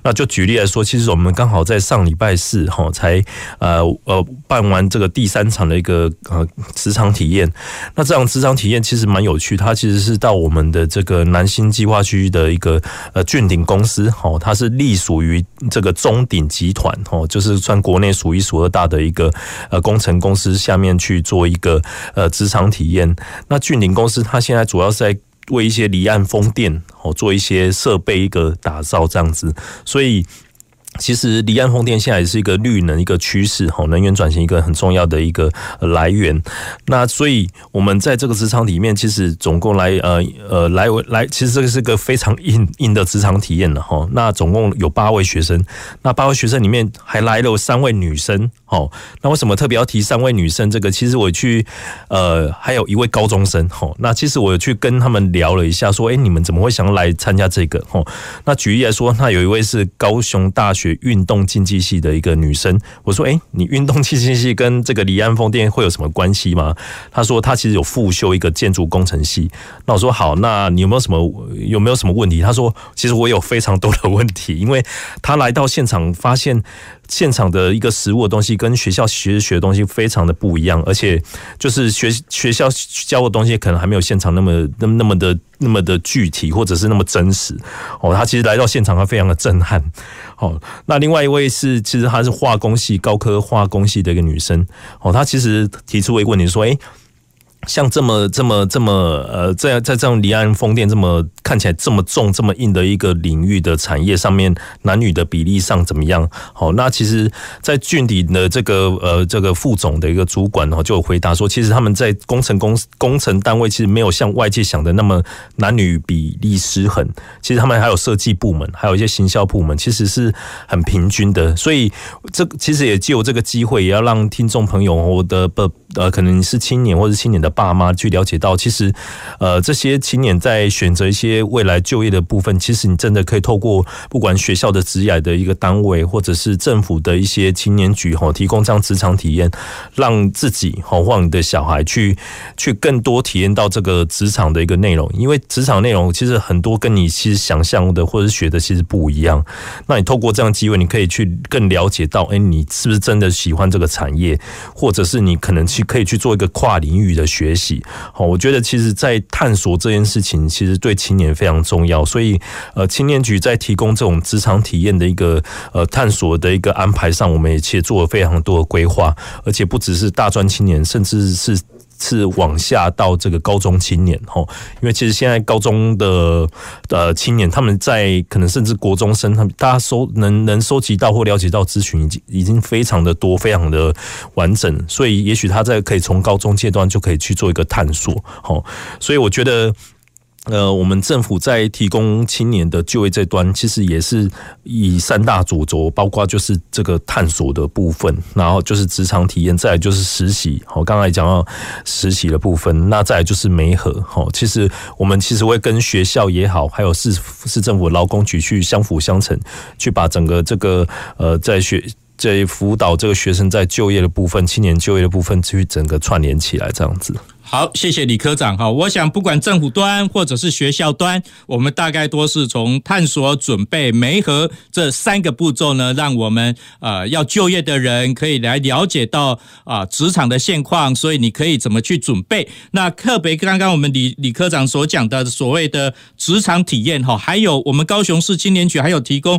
那就举例来说，其实我们刚好在上礼拜四哈才呃呃办完这个第三场的一个呃职场体验。那这场职场体验其实蛮有趣，它其实是到我们的这个南新计划区的一个呃峻鼎公司哈，它是隶属于这个中鼎集团哈，就是算国内数一数二大的一个呃工程公司下面去做一个呃职场体验。那峻岭公司它现在主要是在为一些离岸风电哦做一些设备一个打造这样子，所以。其实离岸风电现在也是一个绿能一个趋势，哈，能源转型一个很重要的一个来源。那所以我们在这个职场里面，其实总共来呃呃来来，其实这个是个非常硬硬的职场体验了哈。那总共有八位学生，那八位学生里面还来了三位女生，哦。那为什么特别要提三位女生？这个其实我去呃还有一位高中生，哦。那其实我去跟他们聊了一下，说，哎，你们怎么会想要来参加这个？哦。那举例来说，那有一位是高雄大学。运动竞技系的一个女生，我说：“哎，你运动竞技系跟这个离岸风电会有什么关系吗？”她说：“她其实有复修一个建筑工程系。”那我说：“好，那你有没有什么有没有什么问题？”她说：“其实我有非常多的问题，因为她来到现场发现。”现场的一个实物的东西跟学校学学的东西非常的不一样，而且就是学学校教的东西可能还没有现场那么那么的那么的具体，或者是那么真实哦。他其实来到现场，他非常的震撼。哦，那另外一位是，其实她是化工系高科化工系的一个女生哦，她其实提出一个问题说，诶。像这么这么这么呃，在在这种离岸风电这么看起来这么重这么硬的一个领域的产业上面，男女的比例上怎么样？好，那其实，在峻鼎的这个呃这个副总的一个主管哦，就有回答说，其实他们在工程公工程单位其实没有像外界想的那么男女比例失衡，其实他们还有设计部门，还有一些行销部门，其实是很平均的。所以这其实也借由这个机会，也要让听众朋友，我的不呃，可能是青年或者青年的。爸妈去了解到，其实，呃，这些青年在选择一些未来就业的部分，其实你真的可以透过不管学校的职涯的一个单位，或者是政府的一些青年局哈，提供这样职场体验，让自己哈或你的小孩去去更多体验到这个职场的一个内容。因为职场内容其实很多跟你其实想象的或者是学的其实不一样。那你透过这样机会，你可以去更了解到，哎，你是不是真的喜欢这个产业，或者是你可能去可以去做一个跨领域的学。学习好，我觉得其实，在探索这件事情，其实对青年非常重要。所以，呃，青年局在提供这种职场体验的一个呃探索的一个安排上，我们也其实做了非常多的规划，而且不只是大专青年，甚至是。是往下到这个高中青年哈，因为其实现在高中的呃青年，他们在可能甚至国中生，他们大家收能能收集到或了解到咨询已经已经非常的多，非常的完整，所以也许他在可以从高中阶段就可以去做一个探索，好，所以我觉得。呃，我们政府在提供青年的就业这端，其实也是以三大主轴，包括就是这个探索的部分，然后就是职场体验，再来就是实习。好，刚才讲到实习的部分，那再来就是媒合。好，其实我们其实会跟学校也好，还有市市政府劳工局去相辅相成，去把整个这个呃在学在辅导这个学生在就业的部分，青年就业的部分，去整个串联起来，这样子。好，谢谢李科长哈。我想，不管政府端或者是学校端，我们大概都是从探索、准备、媒合这三个步骤呢，让我们呃要就业的人可以来了解到啊职场的现况，所以你可以怎么去准备。那特别刚刚我们李李科长所讲的所谓的职场体验哈，还有我们高雄市青年局还有提供。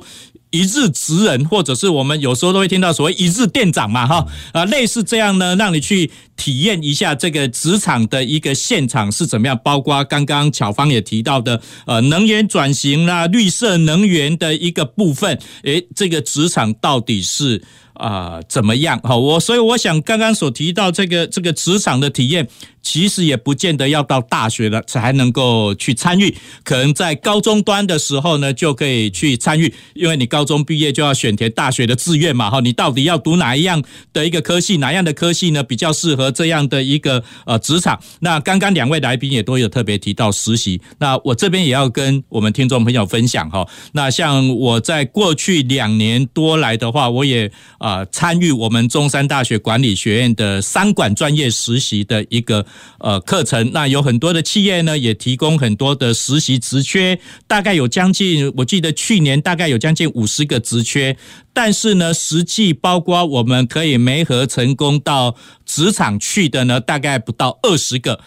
一日职人，或者是我们有时候都会听到所谓一日店长嘛，哈啊，类似这样呢，让你去体验一下这个职场的一个现场是怎么样。包括刚刚巧芳也提到的，呃，能源转型啦、绿色能源的一个部分，诶，这个职场到底是？啊、怎么样？好，我所以我想刚刚所提到这个这个职场的体验，其实也不见得要到大学了才能够去参与，可能在高中端的时候呢就可以去参与，因为你高中毕业就要选填大学的志愿嘛，哈，你到底要读哪一样的一个科系，哪样的科系呢比较适合这样的一个呃职场？那刚刚两位来宾也都有特别提到实习，那我这边也要跟我们听众朋友分享哈。那像我在过去两年多来的话，我也啊参与我们中山大学管理学院的商管专业实习的一个呃课程，那有很多的企业呢也提供很多的实习职缺，大概有将近，我记得去年大概有将近五十个职缺，但是呢，实际包括我们可以媒合成功到职场去的呢，大概不到二十个。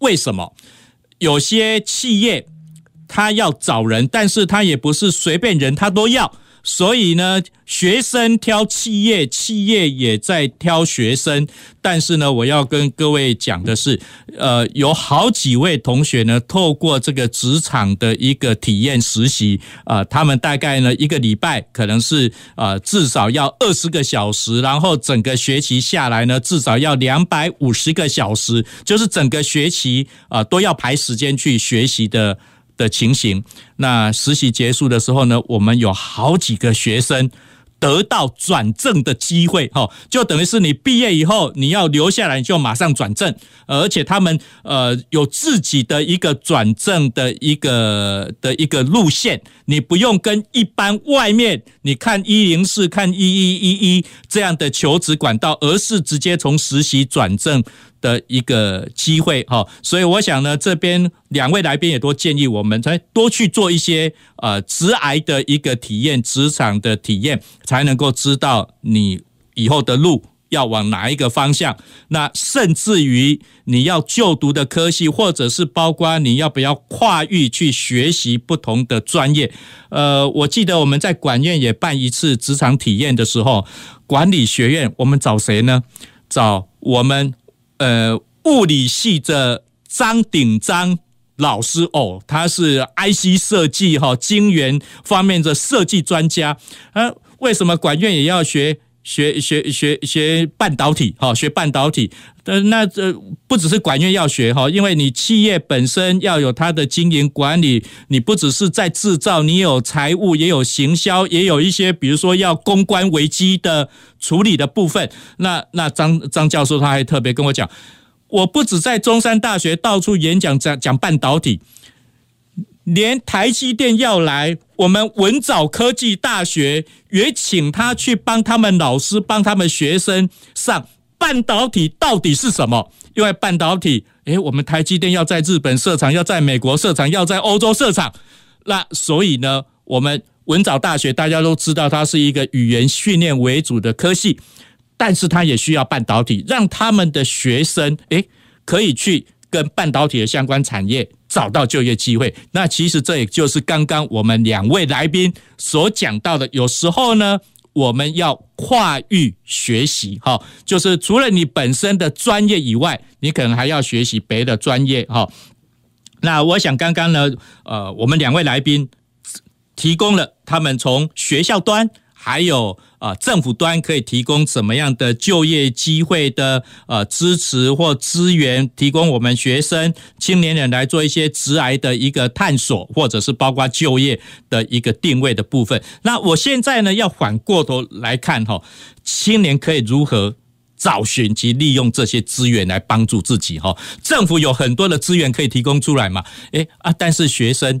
为什么？有些企业他要找人，但是他也不是随便人他都要。所以呢，学生挑企业，企业也在挑学生。但是呢，我要跟各位讲的是，呃，有好几位同学呢，透过这个职场的一个体验实习，啊、他们大概呢一个礼拜可能是、呃、至少要二十个小时，然后整个学期下来呢，至少要两百五十个小时，就是整个学期啊、都要排时间去学习的。的情形，那实习结束的时候呢，我们有好几个学生得到转正的机会，哈，就等于是你毕业以后，你要留下来，就马上转正，而且他们呃有自己的一个转正的一个的一个路线，你不用跟一般外面你看一零四、看一一一一这样的求职管道，而是直接从实习转正。的一个机会哈，所以我想呢，这边两位来宾也都建议我们，才多去做一些呃职癌的一个体验，职场的体验，才能够知道你以后的路要往哪一个方向。那甚至于你要就读的科系，或者是包括你要不要跨域去学习不同的专业。呃，我记得我们在管院也办一次职场体验的时候，管理学院我们找谁呢？找我们。呃，物理系的张鼎章老师哦，他是 IC 设计哈，晶圆方面的设计专家。啊，为什么管院也要学学学学学半导体？哈，学半导体。呃，那这不只是管院要学哈，因为你企业本身要有它的经营管理，你不只是在制造，你有财务，也有行销，也有一些比如说要公关危机的处理的部分。那那张张教授他还特别跟我讲，我不止在中山大学到处演讲讲讲半导体，连台积电要来，我们文藻科技大学也请他去帮他们老师帮他们学生上。半导体到底是什么？因为半导体，诶，我们台积电要在日本设厂，要在美国设厂，要在欧洲设厂。那所以呢，我们文藻大学大家都知道，它是一个语言训练为主的科系，但是它也需要半导体，让他们的学生诶可以去跟半导体的相关产业找到就业机会。那其实这也就是刚刚我们两位来宾所讲到的，有时候呢。我们要跨域学习，哈，就是除了你本身的专业以外，你可能还要学习别的专业，哈。那我想刚刚呢，呃，我们两位来宾提供了他们从学校端。还有啊，政府端可以提供怎么样的就业机会的呃支持或资源，提供我们学生青年人来做一些职涯的一个探索，或者是包括就业的一个定位的部分。那我现在呢，要反过头来看哈，青年可以如何找寻及利用这些资源来帮助自己哈？政府有很多的资源可以提供出来嘛？诶啊，但是学生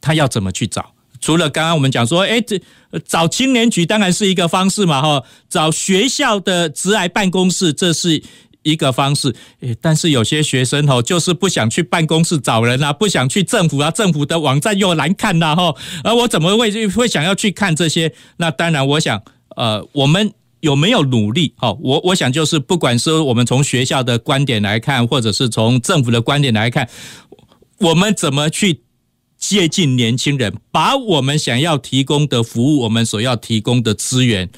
他要怎么去找？除了刚刚我们讲说，哎，这找青年局当然是一个方式嘛，哈，找学校的职涯办公室这是一个方式，诶，但是有些学生哈，就是不想去办公室找人啊，不想去政府啊，政府的网站又难看呐，哈，而我怎么会会想要去看这些？那当然，我想，呃，我们有没有努力？哈，我我想就是，不管是我们从学校的观点来看，或者是从政府的观点来看，我们怎么去？接近年轻人，把我们想要提供的服务，我们所要提供的资源，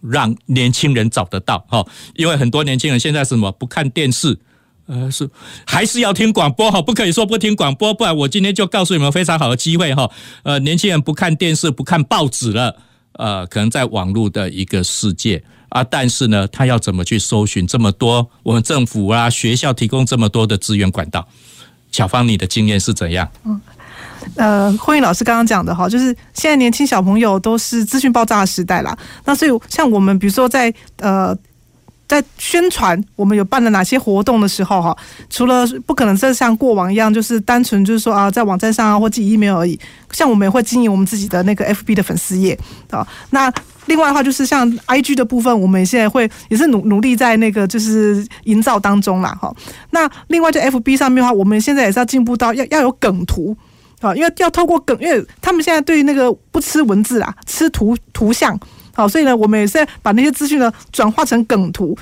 让年轻人找得到哈。因为很多年轻人现在是什么不看电视，呃，是还是要听广播哈，不可以说不听广播，不然我今天就告诉你们非常好的机会哈。呃，年轻人不看电视，不看报纸了，呃，可能在网络的一个世界啊，但是呢，他要怎么去搜寻这么多我们政府啊学校提供这么多的资源管道？巧芳，你的经验是怎样？嗯。呃，慧颖老师刚刚讲的哈，就是现在年轻小朋友都是资讯爆炸的时代啦。那所以像我们比如说在呃。在宣传我们有办了哪些活动的时候，哈，除了不可能再像过往一样，就是单纯就是说啊，在网站上啊或寄 email 而已。像我们也会经营我们自己的那个 FB 的粉丝页啊。那另外的话，就是像 IG 的部分，我们现在会也是努努力在那个就是营造当中啦，哈。那另外在 FB 上面的话，我们现在也是要进步到要要有梗图啊，因为要透过梗，因为他们现在对那个不吃文字啊，吃图图像。好，所以呢，我们也是把那些资讯呢转化成梗图，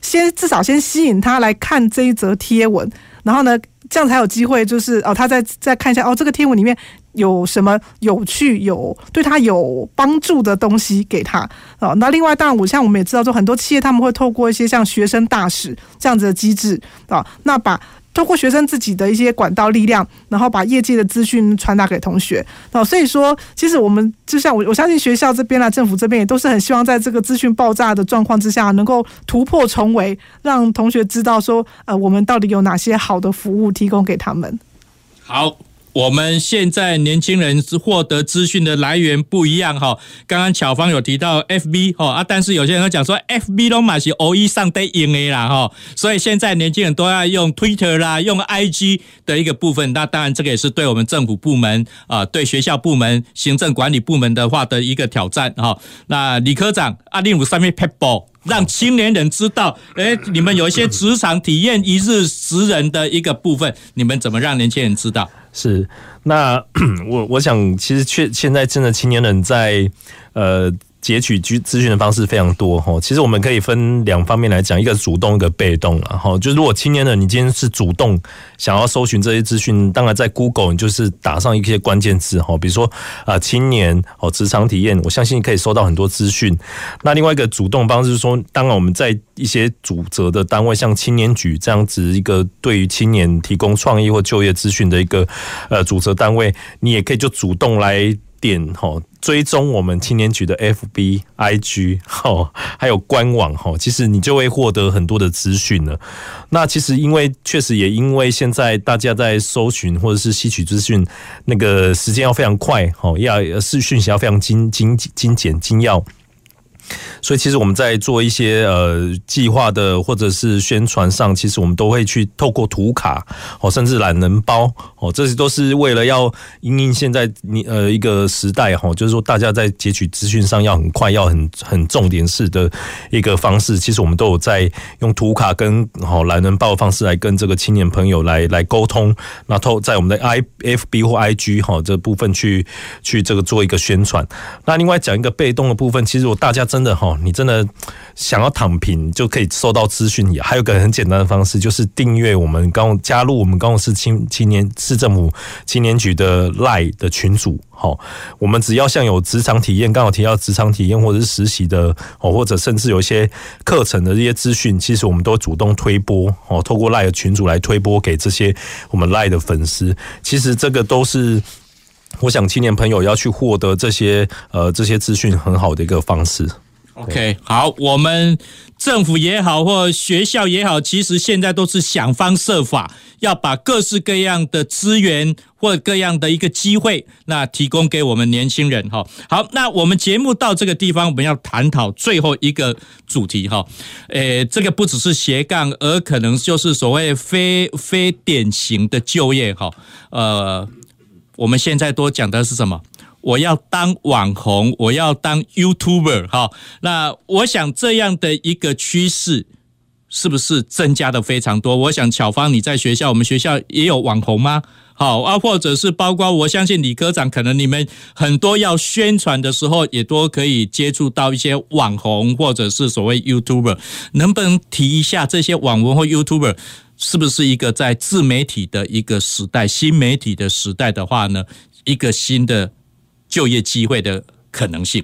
先至少先吸引他来看这一则贴文，然后呢，这样才有机会，就是哦，他再再看一下哦，这个贴文里面有什么有趣、有对他有帮助的东西给他哦。那另外，当然，我像我们也知道，说很多企业他们会透过一些像学生大使这样子的机制啊，那把。通过学生自己的一些管道力量，然后把业界的资讯传达给同学。那，所以说，其实我们就像我，我相信学校这边啦，政府这边也都是很希望在这个资讯爆炸的状况之下，能够突破重围，让同学知道说，呃，我们到底有哪些好的服务提供给他们。好。我们现在年轻人是获得资讯的来源不一样哈。刚刚巧芳有提到 FB 哈啊，但是有些人讲说 FB 都嘛是偶一上得用的啦哈，所以现在年轻人都要用 Twitter 啦，用 IG 的一个部分。那当然这个也是对我们政府部门啊，对学校部门、行政管理部门的话的一个挑战哈。那李科长阿令武上面 pebble 让青年人知道，哎，你们有一些职场体验一日十人的一个部分，你们怎么让年轻人知道？是，那 我我想，其实确现在真的青年人在呃。截取资资讯的方式非常多哈，其实我们可以分两方面来讲，一个主动，一个被动了哈。就如果青年人你今天是主动想要搜寻这些资讯，当然在 Google 你就是打上一些关键字哈，比如说啊青年哦职场体验，我相信可以收到很多资讯。那另外一个主动方式是说，当然我们在一些主责的单位，像青年局这样子一个对于青年提供创意或就业资讯的一个呃主责单位，你也可以就主动来。点哈追踪我们青年局的 FB、IG 哈，还有官网哈，其实你就会获得很多的资讯了。那其实因为确实也因为现在大家在搜寻或者是吸取资讯，那个时间要非常快哈，要是讯息要非常精精精简精要。所以，其实我们在做一些呃计划的或者是宣传上，其实我们都会去透过图卡哦，甚至懒人包哦，这些都是为了要因应现在你呃一个时代哈，就是说大家在截取资讯上要很快，要很很重点式的一个方式。其实我们都有在用图卡跟好懒人包的方式来跟这个青年朋友来来沟通，那透在我们的 I F B 或 I G 哈这部分去去这个做一个宣传。那另外讲一个被动的部分，其实我大家真的哈。你真的想要躺平就可以收到资讯，也还有个很简单的方式，就是订阅我们刚加入我们高雄市青青年市政府青年局的 LINE 的群组。好，我们只要像有职场体验，刚好提到职场体验或者是实习的哦，或者甚至有一些课程的这些资讯，其实我们都主动推播哦，透过 LINE 的群组来推播给这些我们 LINE 的粉丝。其实这个都是我想青年朋友要去获得这些呃这些资讯很好的一个方式。OK，好，我们政府也好，或学校也好，其实现在都是想方设法要把各式各样的资源或各样的一个机会，那提供给我们年轻人哈。好，那我们节目到这个地方，我们要探讨最后一个主题哈。诶，这个不只是斜杠，而可能就是所谓非非典型的就业哈。呃，我们现在多讲的是什么？我要当网红，我要当 YouTuber 哈。那我想这样的一个趋势是不是增加的非常多？我想巧芳你在学校，我们学校也有网红吗？好啊，或者是包括我相信李科长，可能你们很多要宣传的时候，也都可以接触到一些网红或者是所谓 YouTuber。能不能提一下这些网红或 YouTuber 是不是一个在自媒体的一个时代、新媒体的时代的话呢？一个新的。就业机会的可能性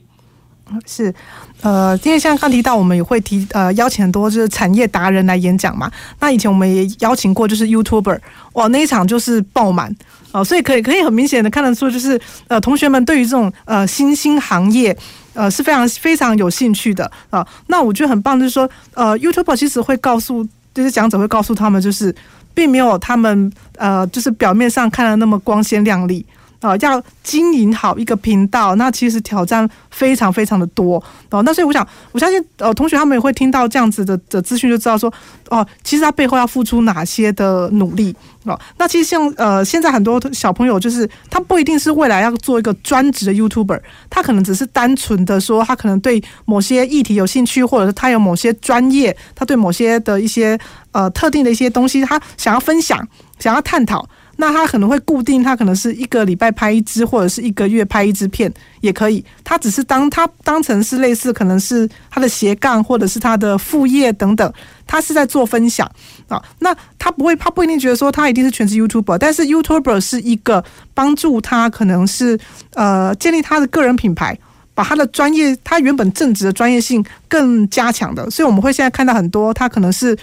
是，呃，因为像刚提到，我们也会提呃邀请很多就是产业达人来演讲嘛。那以前我们也邀请过，就是 YouTuber，哇，那一场就是爆满哦，所以可以可以很明显的看得出，就是呃同学们对于这种呃新兴行业呃是非常非常有兴趣的啊。那我觉得很棒，就是说呃 YouTuber 其实会告诉就是讲者会告诉他们，就是并没有他们呃就是表面上看的那么光鲜亮丽。啊，要经营好一个频道，那其实挑战非常非常的多哦。那所以我想，我相信呃，同学他们也会听到这样子的的资讯，就知道说哦，其实他背后要付出哪些的努力哦。那其实像呃，现在很多小朋友就是他不一定是未来要做一个专职的 YouTuber，他可能只是单纯的说他可能对某些议题有兴趣，或者是他有某些专业，他对某些的一些呃特定的一些东西，他想要分享，想要探讨。那他可能会固定，他可能是一个礼拜拍一支，或者是一个月拍一支片也可以。他只是当他当成是类似，可能是他的斜杠，或者是他的副业等等。他是在做分享啊。那他不会，他不一定觉得说他一定是全职 YouTuber，但是 YouTuber 是一个帮助他可能是呃建立他的个人品牌，把他的专业，他原本正职的专业性更加强的。所以我们会现在看到很多，他可能是。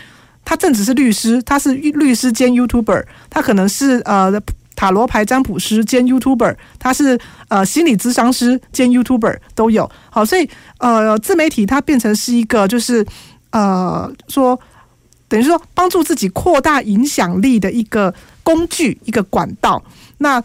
他正职是律师，他是律师兼 YouTuber，他可能是呃塔罗牌占卜师兼 YouTuber，他是呃心理咨商师兼 YouTuber 都有。好，所以呃自媒体它变成是一个就是呃说等于说帮助自己扩大影响力的一个工具，一个管道。那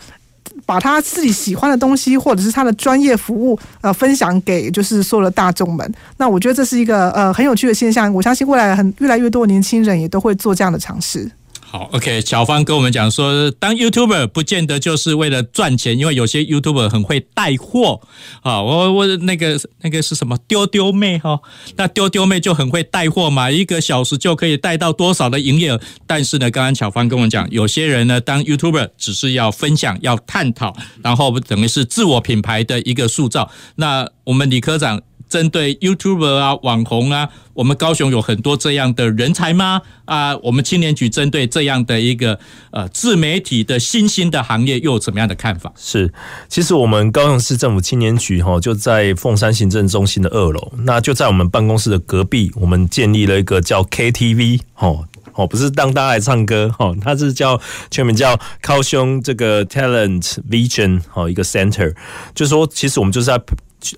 把他自己喜欢的东西，或者是他的专业服务，呃，分享给就是所有的大众们。那我觉得这是一个呃很有趣的现象。我相信未来很越来越多的年轻人也都会做这样的尝试。好，OK，小芳跟我们讲说，当 YouTuber 不见得就是为了赚钱，因为有些 YouTuber 很会带货啊。我我那个那个是什么丢丢妹哈？那丢丢妹就很会带货嘛，一个小时就可以带到多少的营业额。但是呢，刚刚小芳跟我们讲，有些人呢，当 YouTuber 只是要分享、要探讨，然后等于是自我品牌的一个塑造。那我们李科长。针对 YouTuber 啊、网红啊，我们高雄有很多这样的人才吗？啊，我们青年局针对这样的一个呃自媒体的新兴的行业，又有怎么样的看法？是，其实我们高雄市政府青年局哈就在凤山行政中心的二楼，那就在我们办公室的隔壁，我们建立了一个叫 KTV 哦哦，不是当大家来唱歌哦，它是叫全名叫高雄这个 Talent Vision 哦一个 Center，就是说其实我们就是在。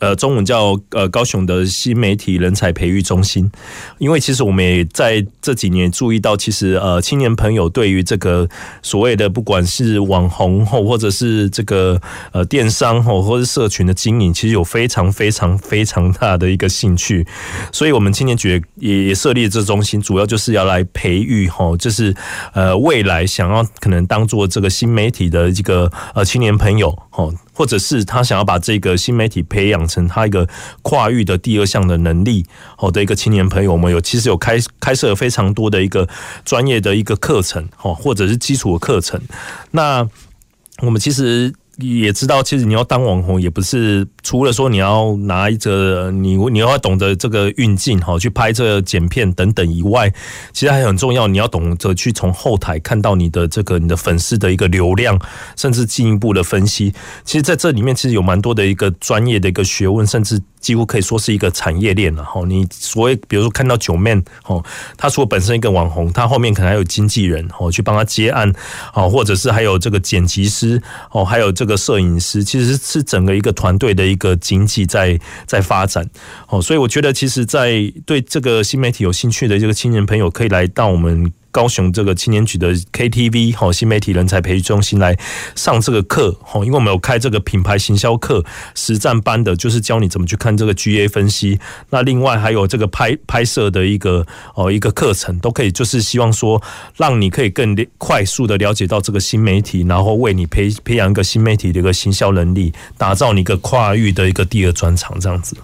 呃，中文叫呃高雄的新媒体人才培育中心，因为其实我们也在这几年注意到，其实呃青年朋友对于这个所谓的不管是网红或或者是这个呃电商或或者是社群的经营，其实有非常非常非常大的一个兴趣，所以我们青年局也也设立这中心，主要就是要来培育哈，就是呃未来想要可能当做这个新媒体的这个呃青年朋友哈。或者是他想要把这个新媒体培养成他一个跨域的第二项的能力，好的一个青年朋友，我们有其实有开开设非常多的一个专业的一个课程，哈，或者是基础的课程。那我们其实。也知道，其实你要当网红，也不是除了说你要拿一个你你要懂得这个运镜哈，去拍这个剪片等等以外，其实还很重要，你要懂得去从后台看到你的这个你的粉丝的一个流量，甚至进一步的分析。其实在这里面，其实有蛮多的一个专业的一个学问，甚至。几乎可以说是一个产业链了哈。你所谓比如说看到九妹哦，他除了本身一个网红，他后面可能还有经纪人哦，去帮他接案哦，或者是还有这个剪辑师哦，还有这个摄影师，其实是整个一个团队的一个经济在在发展哦。所以我觉得，其实，在对这个新媒体有兴趣的这个青年朋友，可以来到我们。高雄这个青年局的 KTV 好新媒体人才培育中心来上这个课哈，因为我们有开这个品牌行销课实战班的，就是教你怎么去看这个 GA 分析。那另外还有这个拍拍摄的一个哦一个课程，都可以就是希望说让你可以更快速的了解到这个新媒体，然后为你培培养一个新媒体的一个行销能力，打造你一个跨域的一个第二专长这样子。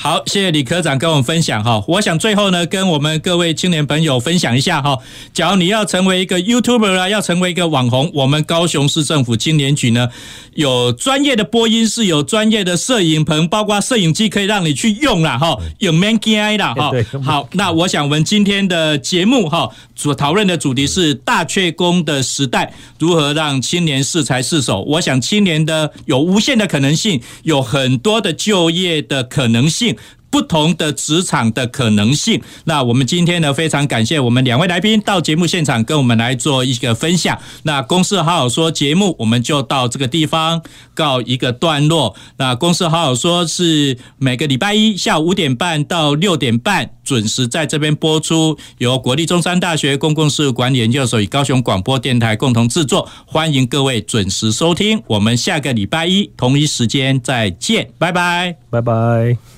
好，谢谢李科长跟我们分享哈。我想最后呢，跟我们各位青年朋友分享一下哈。假如你要成为一个 YouTuber 啊，要成为一个网红，我们高雄市政府青年局呢，有专业的播音室，有专业的摄影棚，包括摄影机可以让你去用啦哈，有 man GI 啦哈。好，那我想我们今天的节目哈，所讨论的主题是大缺工的时代，如何让青年适才适手？我想青年的有无限的可能性，有很多的就业的可能性。不同的职场的可能性。那我们今天呢，非常感谢我们两位来宾到节目现场跟我们来做一个分享。那公司好好说节目，我们就到这个地方告一个段落。那公司好好说是每个礼拜一下午五点半到六点半准时在这边播出，由国立中山大学公共事务管理研究所与高雄广播电台共同制作。欢迎各位准时收听，我们下个礼拜一同一时间再见，拜拜，拜拜。